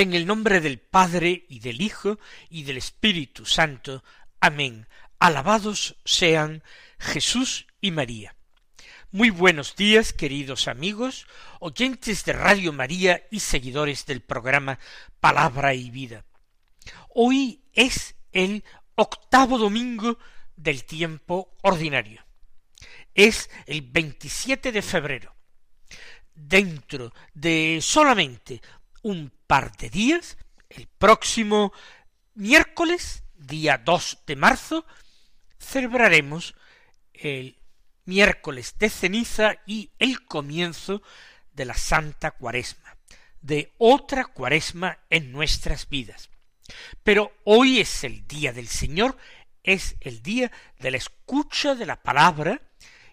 En el nombre del Padre y del Hijo y del Espíritu Santo. Amén. Alabados sean Jesús y María. Muy buenos días, queridos amigos, oyentes de Radio María y seguidores del programa Palabra y Vida. Hoy es el octavo domingo del tiempo ordinario. Es el 27 de febrero. Dentro de solamente un par de días, el próximo miércoles, día 2 de marzo, celebraremos el miércoles de ceniza y el comienzo de la Santa Cuaresma, de otra Cuaresma en nuestras vidas. Pero hoy es el día del Señor, es el día de la escucha de la palabra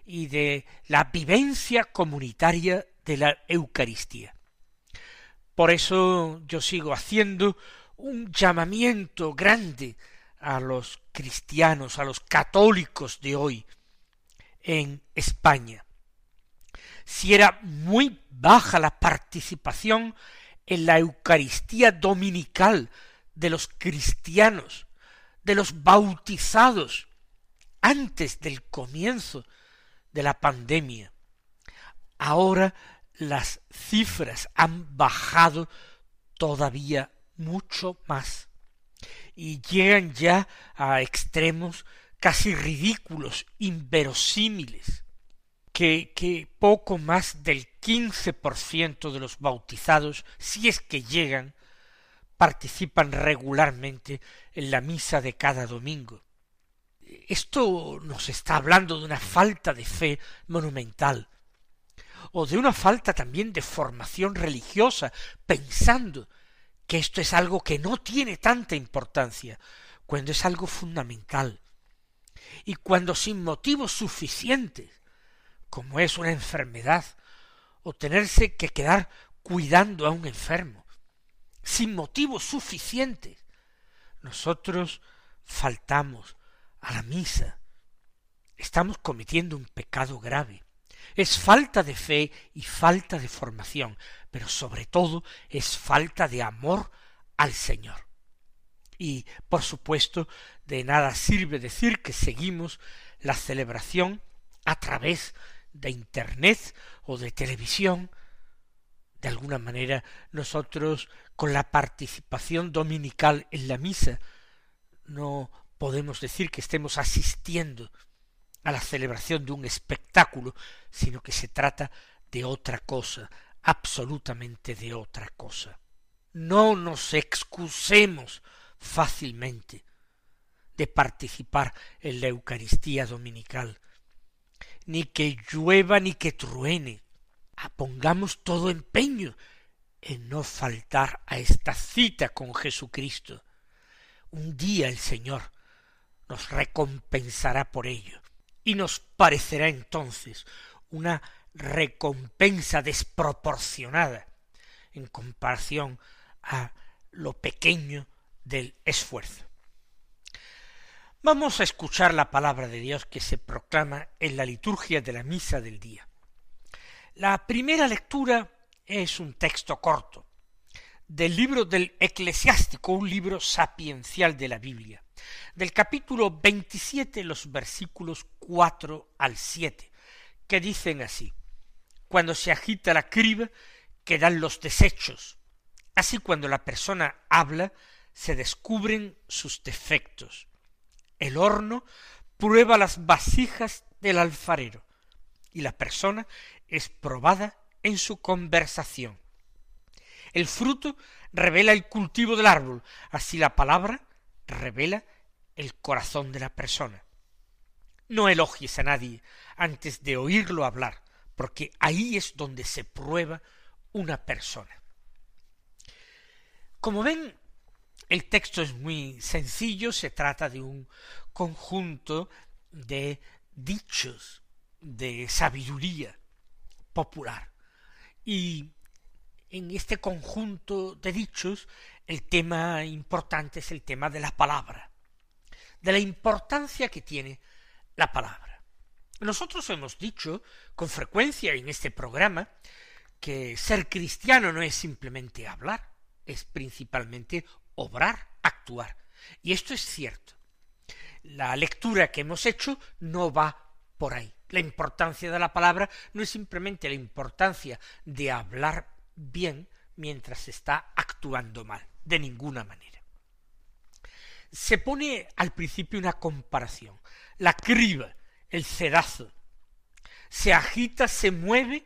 y de la vivencia comunitaria de la Eucaristía. Por eso yo sigo haciendo un llamamiento grande a los cristianos, a los católicos de hoy en España. Si era muy baja la participación en la Eucaristía dominical de los cristianos, de los bautizados, antes del comienzo de la pandemia. Ahora las cifras han bajado todavía mucho más y llegan ya a extremos casi ridículos, inverosímiles, que, que poco más del quince por ciento de los bautizados, si es que llegan, participan regularmente en la misa de cada domingo. Esto nos está hablando de una falta de fe monumental, o de una falta también de formación religiosa, pensando que esto es algo que no tiene tanta importancia, cuando es algo fundamental, y cuando sin motivos suficientes, como es una enfermedad, o tenerse que quedar cuidando a un enfermo, sin motivos suficientes, nosotros faltamos a la misa, estamos cometiendo un pecado grave. Es falta de fe y falta de formación, pero sobre todo es falta de amor al Señor. Y, por supuesto, de nada sirve decir que seguimos la celebración a través de Internet o de televisión. De alguna manera nosotros, con la participación dominical en la misa, no podemos decir que estemos asistiendo a la celebración de un espectáculo, sino que se trata de otra cosa, absolutamente de otra cosa. No nos excusemos fácilmente de participar en la Eucaristía dominical, ni que llueva ni que truene. Pongamos todo empeño en no faltar a esta cita con Jesucristo. Un día el Señor nos recompensará por ello y nos parecerá entonces una recompensa desproporcionada en comparación a lo pequeño del esfuerzo. Vamos a escuchar la palabra de Dios que se proclama en la liturgia de la misa del día. La primera lectura es un texto corto del libro del eclesiástico, un libro sapiencial de la Biblia del capítulo 27, los versículos 4 al 7, que dicen así, Cuando se agita la criba, quedan los desechos. Así cuando la persona habla, se descubren sus defectos. El horno prueba las vasijas del alfarero, y la persona es probada en su conversación. El fruto revela el cultivo del árbol, así la palabra revela el corazón de la persona. No elogies a nadie antes de oírlo hablar, porque ahí es donde se prueba una persona. Como ven, El texto es muy sencillo, se trata de un conjunto de dichos de sabiduría popular. Y en este conjunto de dichos, el tema importante es el tema de la palabra, de la importancia que tiene la palabra. Nosotros hemos dicho con frecuencia en este programa que ser cristiano no es simplemente hablar, es principalmente obrar, actuar. Y esto es cierto. La lectura que hemos hecho no va por ahí. La importancia de la palabra no es simplemente la importancia de hablar bien mientras está actuando mal, de ninguna manera. Se pone al principio una comparación. La criba, el cedazo, se agita, se mueve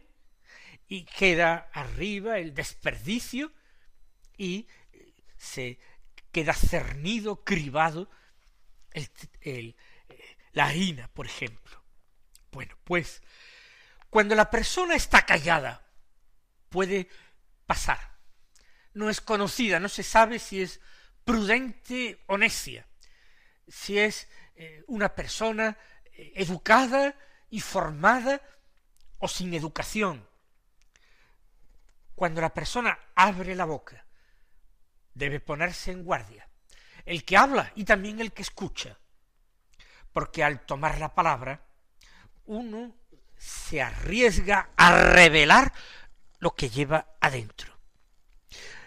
y queda arriba el desperdicio y se queda cernido, cribado el, la harina, por ejemplo. Bueno, pues cuando la persona está callada, puede pasar. No es conocida, no se sabe si es prudente o necia, si es eh, una persona eh, educada y formada o sin educación. Cuando la persona abre la boca, debe ponerse en guardia. El que habla y también el que escucha. Porque al tomar la palabra, uno se arriesga a revelar lo que lleva adentro.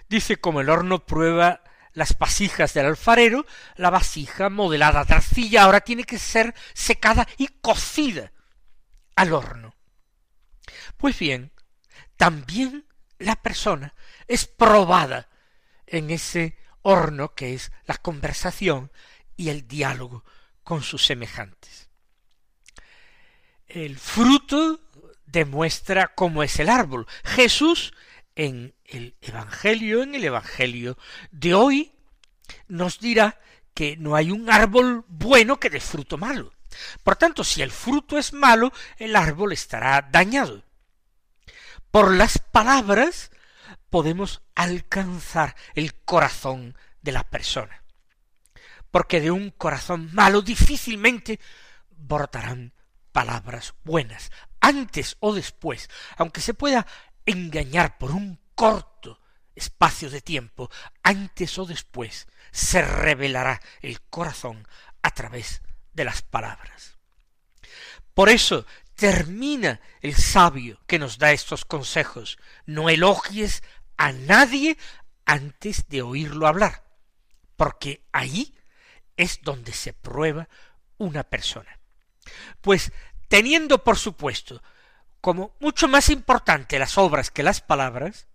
Dice como el horno prueba las vasijas del alfarero, la vasija modelada de arcilla ahora tiene que ser secada y cocida al horno. Pues bien, también la persona es probada en ese horno que es la conversación y el diálogo con sus semejantes. El fruto demuestra cómo es el árbol. Jesús en el Evangelio, en el Evangelio de hoy, nos dirá que no hay un árbol bueno que dé fruto malo. Por tanto, si el fruto es malo, el árbol estará dañado. Por las palabras podemos alcanzar el corazón de la persona. Porque de un corazón malo difícilmente brotarán palabras buenas, antes o después, aunque se pueda engañar por un corto espacio de tiempo, antes o después se revelará el corazón a través de las palabras. Por eso termina el sabio que nos da estos consejos. No elogies a nadie antes de oírlo hablar, porque ahí es donde se prueba una persona. Pues teniendo por supuesto como mucho más importante las obras que las palabras,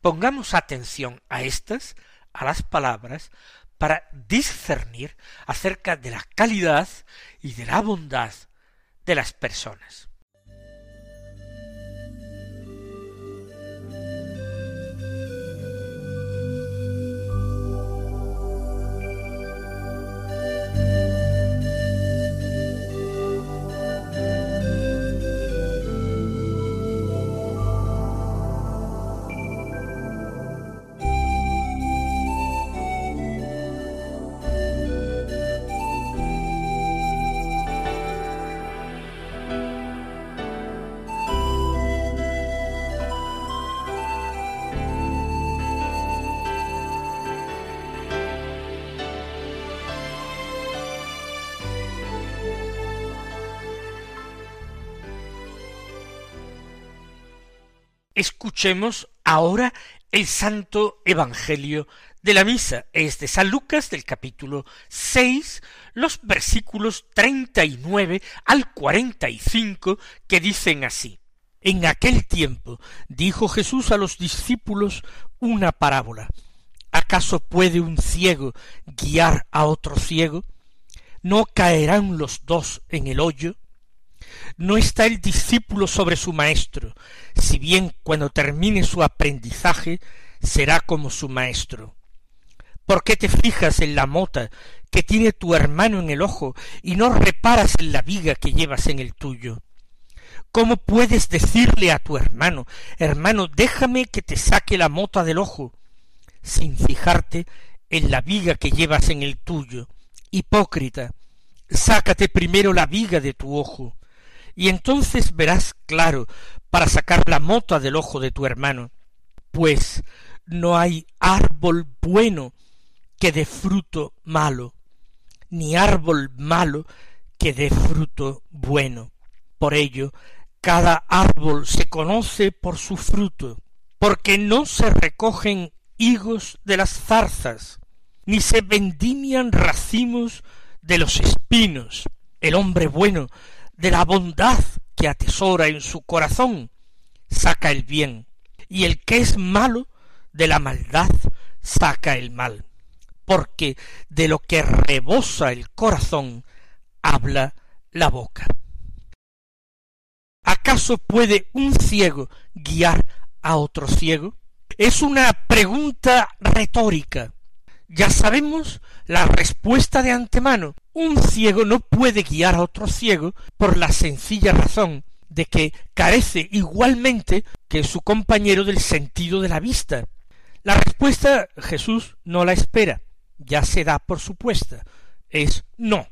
pongamos atención a estas, a las palabras, para discernir acerca de la calidad y de la bondad de las personas. Escuchemos ahora el Santo Evangelio de la Misa. Es de San Lucas del capítulo seis, los versículos treinta y nueve al cuarenta y cinco, que dicen así. En aquel tiempo dijo Jesús a los discípulos una parábola. ¿Acaso puede un ciego guiar a otro ciego? ¿No caerán los dos en el hoyo? No está el discípulo sobre su maestro, si bien cuando termine su aprendizaje será como su maestro. ¿Por qué te fijas en la mota que tiene tu hermano en el ojo y no reparas en la viga que llevas en el tuyo? ¿Cómo puedes decirle a tu hermano, hermano, déjame que te saque la mota del ojo, sin fijarte en la viga que llevas en el tuyo. Hipócrita, sácate primero la viga de tu ojo, y entonces verás claro para sacar la mota del ojo de tu hermano, pues no hay árbol bueno que dé fruto malo, ni árbol malo que dé fruto bueno. Por ello, cada árbol se conoce por su fruto, porque no se recogen higos de las zarzas, ni se vendimian racimos de los espinos. El hombre bueno, de la bondad que atesora en su corazón, saca el bien, y el que es malo, de la maldad saca el mal, porque de lo que rebosa el corazón habla la boca. ¿Acaso puede un ciego guiar a otro ciego? Es una pregunta retórica. Ya sabemos la respuesta de antemano. Un ciego no puede guiar a otro ciego por la sencilla razón de que carece igualmente que su compañero del sentido de la vista. La respuesta Jesús no la espera, ya se da por supuesta, es no.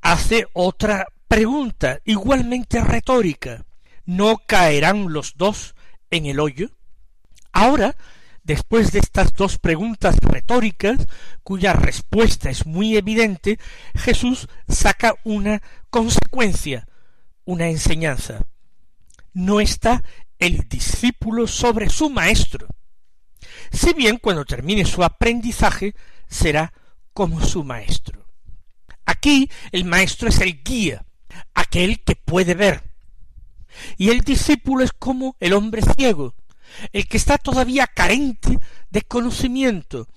Hace otra pregunta igualmente retórica. ¿No caerán los dos en el hoyo? Ahora, después de estas dos preguntas retóricas, cuya respuesta es muy evidente, Jesús saca una consecuencia, una enseñanza. No está el discípulo sobre su maestro. Si bien cuando termine su aprendizaje será como su maestro. Aquí el maestro es el guía, aquel que puede ver. Y el discípulo es como el hombre ciego, el que está todavía carente de conocimiento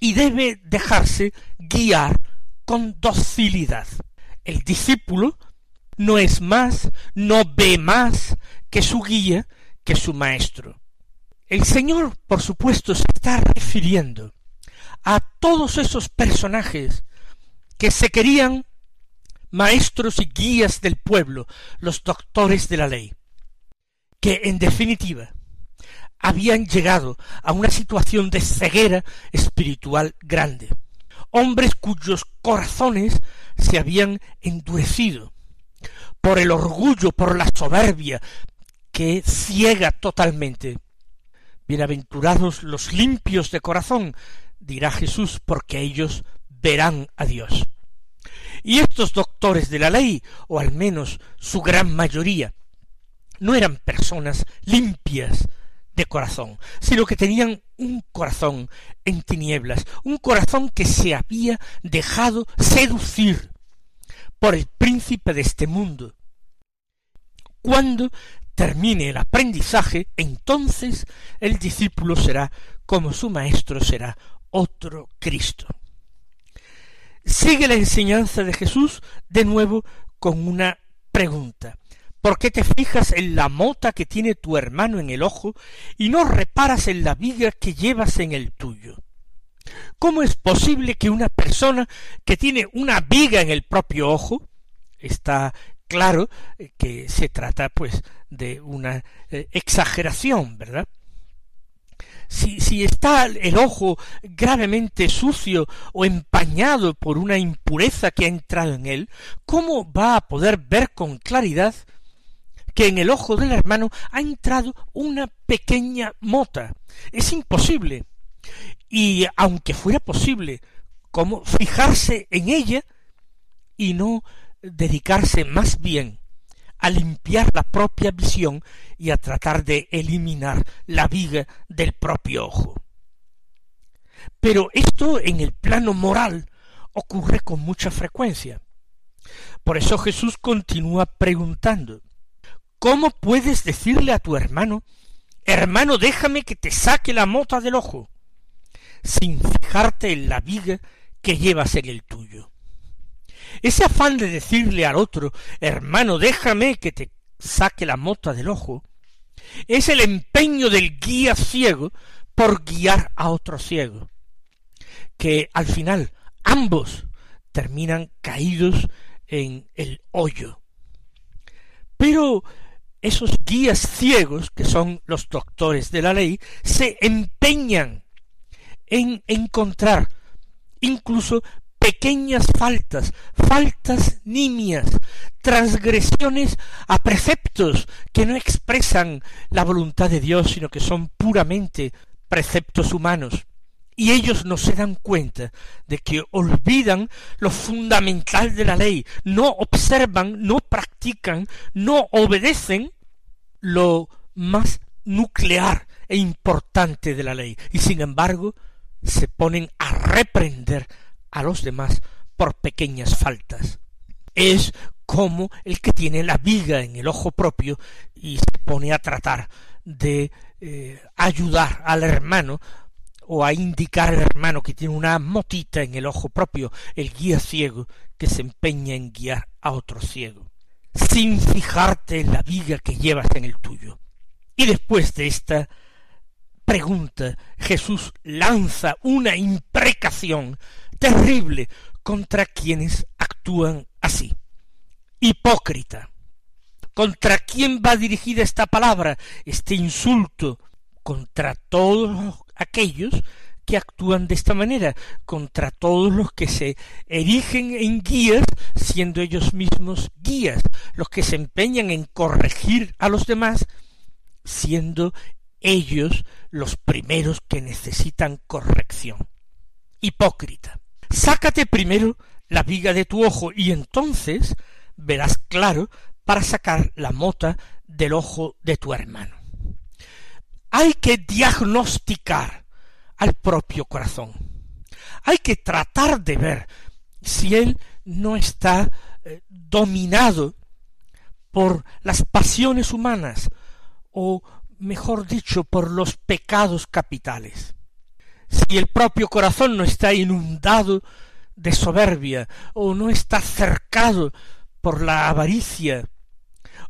y debe dejarse guiar con docilidad. El discípulo no es más, no ve más que su guía, que su maestro. El Señor, por supuesto, se está refiriendo a todos esos personajes que se querían maestros y guías del pueblo, los doctores de la ley, que en definitiva habían llegado a una situación de ceguera espiritual grande, hombres cuyos corazones se habían endurecido por el orgullo, por la soberbia que ciega totalmente. Bienaventurados los limpios de corazón, dirá Jesús, porque ellos verán a Dios. Y estos doctores de la ley, o al menos su gran mayoría, no eran personas limpias de corazón, sino que tenían un corazón en tinieblas, un corazón que se había dejado seducir por el príncipe de este mundo. Cuando termine el aprendizaje, entonces el discípulo será como su maestro será otro Cristo. Sigue la enseñanza de Jesús de nuevo con una pregunta. ¿Por qué te fijas en la mota que tiene tu hermano en el ojo y no reparas en la viga que llevas en el tuyo? ¿Cómo es posible que una persona que tiene una viga en el propio ojo, está claro que se trata pues de una eh, exageración, ¿verdad? si, si está el ojo gravemente sucio o empañado por una impureza que ha entrado en él, ¿cómo va a poder ver con claridad que en el ojo del hermano ha entrado una pequeña mota? Es imposible. Y aunque fuera posible, ¿cómo fijarse en ella y no dedicarse más bien a limpiar la propia visión y a tratar de eliminar la viga del propio ojo. Pero esto en el plano moral ocurre con mucha frecuencia. Por eso Jesús continúa preguntando ¿Cómo puedes decirle a tu hermano Hermano, déjame que te saque la mota del ojo, sin fijarte en la viga que llevas en el tuyo? Ese afán de decirle al otro, hermano, déjame que te saque la mota del ojo, es el empeño del guía ciego por guiar a otro ciego, que al final ambos terminan caídos en el hoyo. Pero esos guías ciegos, que son los doctores de la ley, se empeñan en encontrar incluso pequeñas faltas, faltas nimias, transgresiones a preceptos que no expresan la voluntad de Dios, sino que son puramente preceptos humanos. Y ellos no se dan cuenta de que olvidan lo fundamental de la ley, no observan, no practican, no obedecen lo más nuclear e importante de la ley, y sin embargo se ponen a reprender a los demás por pequeñas faltas. Es como el que tiene la viga en el ojo propio y se pone a tratar de eh, ayudar al hermano o a indicar al hermano que tiene una motita en el ojo propio, el guía ciego que se empeña en guiar a otro ciego, sin fijarte en la viga que llevas en el tuyo. Y después de esta pregunta, Jesús lanza una imprecación terrible contra quienes actúan así. Hipócrita. ¿Contra quién va dirigida esta palabra, este insulto? Contra todos aquellos que actúan de esta manera, contra todos los que se erigen en guías, siendo ellos mismos guías, los que se empeñan en corregir a los demás, siendo ellos los primeros que necesitan corrección. Hipócrita. Sácate primero la viga de tu ojo y entonces verás claro para sacar la mota del ojo de tu hermano. Hay que diagnosticar al propio corazón. Hay que tratar de ver si él no está eh, dominado por las pasiones humanas o mejor dicho por los pecados capitales. Si el propio corazón no está inundado de soberbia o no está cercado por la avaricia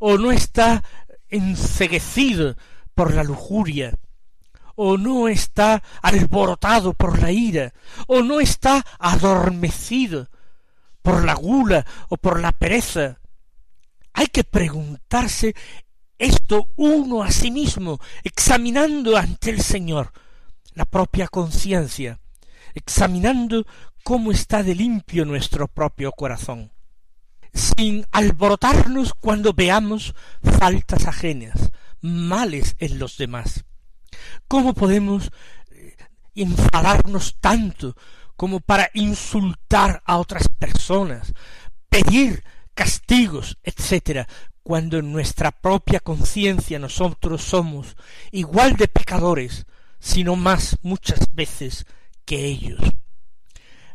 o no está enceguecido por la lujuria, o no está alborotado por la ira, o no está adormecido por la gula o por la pereza. Hay que preguntarse esto uno a sí mismo, examinando ante el Señor la propia conciencia, examinando cómo está de limpio nuestro propio corazón sin alborotarnos cuando veamos faltas ajenas, males en los demás. ¿Cómo podemos eh, enfadarnos tanto como para insultar a otras personas, pedir castigos, etcétera, cuando en nuestra propia conciencia nosotros somos igual de pecadores, sino más muchas veces que ellos?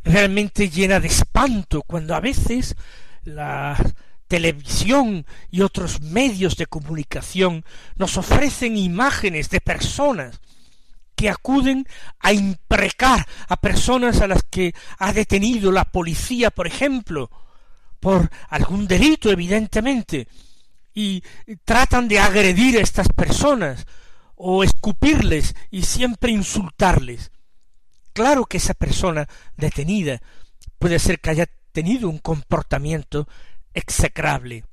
Realmente llena de espanto cuando a veces la televisión y otros medios de comunicación nos ofrecen imágenes de personas que acuden a imprecar a personas a las que ha detenido la policía, por ejemplo, por algún delito, evidentemente, y tratan de agredir a estas personas, o escupirles y siempre insultarles. Claro que esa persona detenida puede ser que haya tenido un comportamiento execrable.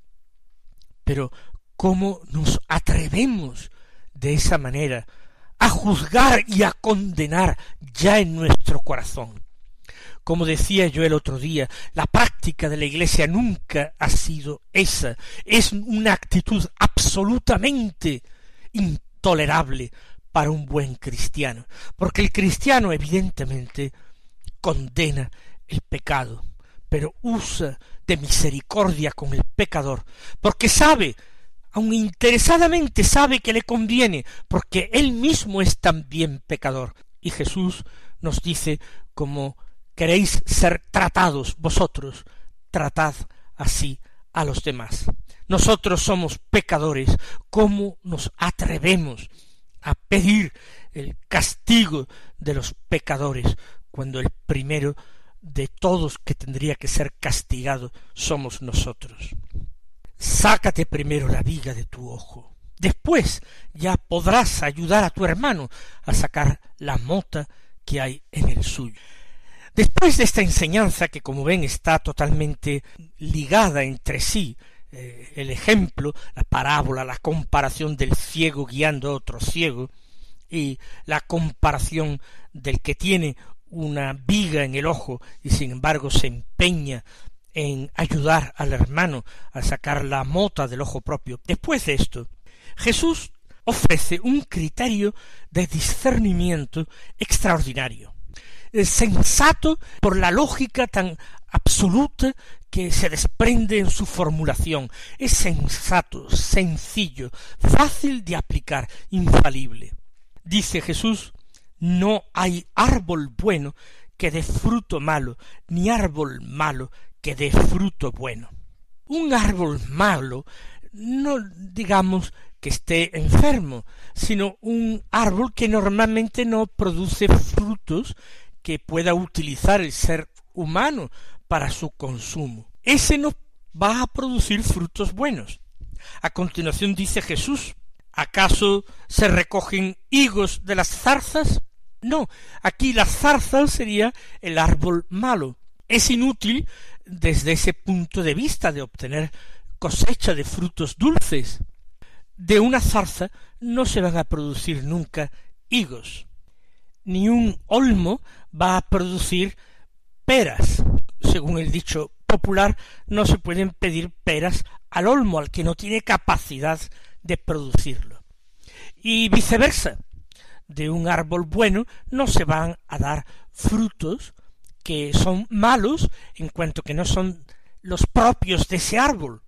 Pero ¿cómo nos atrevemos de esa manera a juzgar y a condenar ya en nuestro corazón? Como decía yo el otro día, la práctica de la Iglesia nunca ha sido esa. Es una actitud absolutamente intolerable para un buen cristiano, porque el cristiano evidentemente condena el pecado, pero usa de misericordia con el pecador, porque sabe, aun interesadamente sabe que le conviene, porque él mismo es también pecador. Y Jesús nos dice, como queréis ser tratados vosotros, tratad así a los demás. Nosotros somos pecadores, ¿cómo nos atrevemos a pedir el castigo de los pecadores cuando el primero de todos que tendría que ser castigado somos nosotros. Sácate primero la viga de tu ojo. Después ya podrás ayudar a tu hermano a sacar la mota que hay en el suyo. Después de esta enseñanza, que como ven está totalmente ligada entre sí, eh, el ejemplo, la parábola, la comparación del ciego guiando a otro ciego, y la comparación del que tiene una viga en el ojo y sin embargo se empeña en ayudar al hermano a sacar la mota del ojo propio. Después de esto, Jesús ofrece un criterio de discernimiento extraordinario, sensato por la lógica tan absoluta que se desprende en su formulación. Es sensato, sencillo, fácil de aplicar, infalible. Dice Jesús, no hay árbol bueno que dé fruto malo, ni árbol malo que dé fruto bueno. Un árbol malo no digamos que esté enfermo, sino un árbol que normalmente no produce frutos que pueda utilizar el ser humano para su consumo. Ese no va a producir frutos buenos. A continuación dice Jesús, ¿acaso se recogen higos de las zarzas? No, aquí la zarza sería el árbol malo. Es inútil desde ese punto de vista de obtener cosecha de frutos dulces. De una zarza no se van a producir nunca higos. Ni un olmo va a producir peras. Según el dicho popular, no se pueden pedir peras al olmo, al que no tiene capacidad de producirlo. Y viceversa, de un árbol bueno no se van a dar frutos que son malos en cuanto que no son los propios de ese árbol.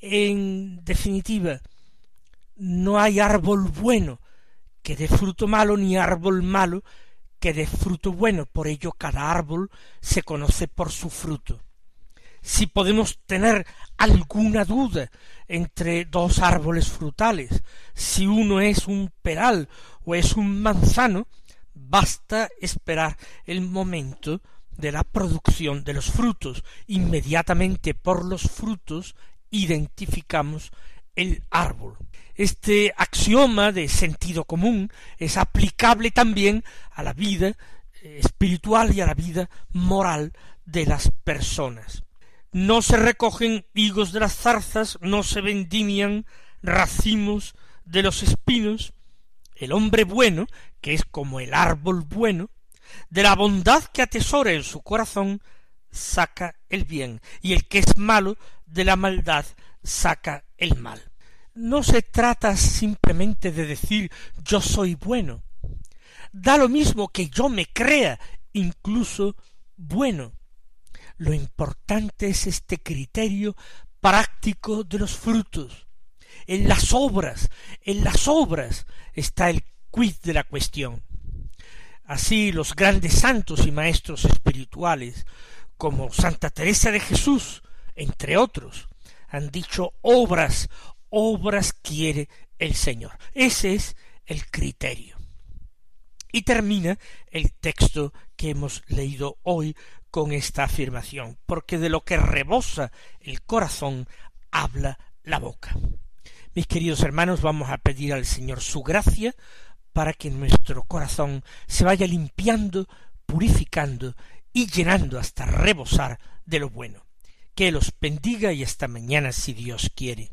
En definitiva, no hay árbol bueno que dé fruto malo, ni árbol malo que dé fruto bueno. Por ello cada árbol se conoce por su fruto. Si podemos tener alguna duda entre dos árboles frutales, si uno es un peral o es un manzano, basta esperar el momento de la producción de los frutos. Inmediatamente por los frutos identificamos el árbol. Este axioma de sentido común es aplicable también a la vida eh, espiritual y a la vida moral de las personas no se recogen higos de las zarzas, no se vendimian racimos de los espinos. El hombre bueno, que es como el árbol bueno, de la bondad que atesora en su corazón, saca el bien, y el que es malo, de la maldad, saca el mal. No se trata simplemente de decir yo soy bueno. Da lo mismo que yo me crea incluso bueno. Lo importante es este criterio práctico de los frutos. En las obras, en las obras está el quid de la cuestión. Así los grandes santos y maestros espirituales, como Santa Teresa de Jesús, entre otros, han dicho obras, obras quiere el Señor. Ese es el criterio. Y termina el texto que hemos leído hoy con esta afirmación, porque de lo que rebosa el corazón habla la boca. Mis queridos hermanos, vamos a pedir al Señor su gracia para que nuestro corazón se vaya limpiando, purificando y llenando hasta rebosar de lo bueno. Que los bendiga y hasta mañana si Dios quiere.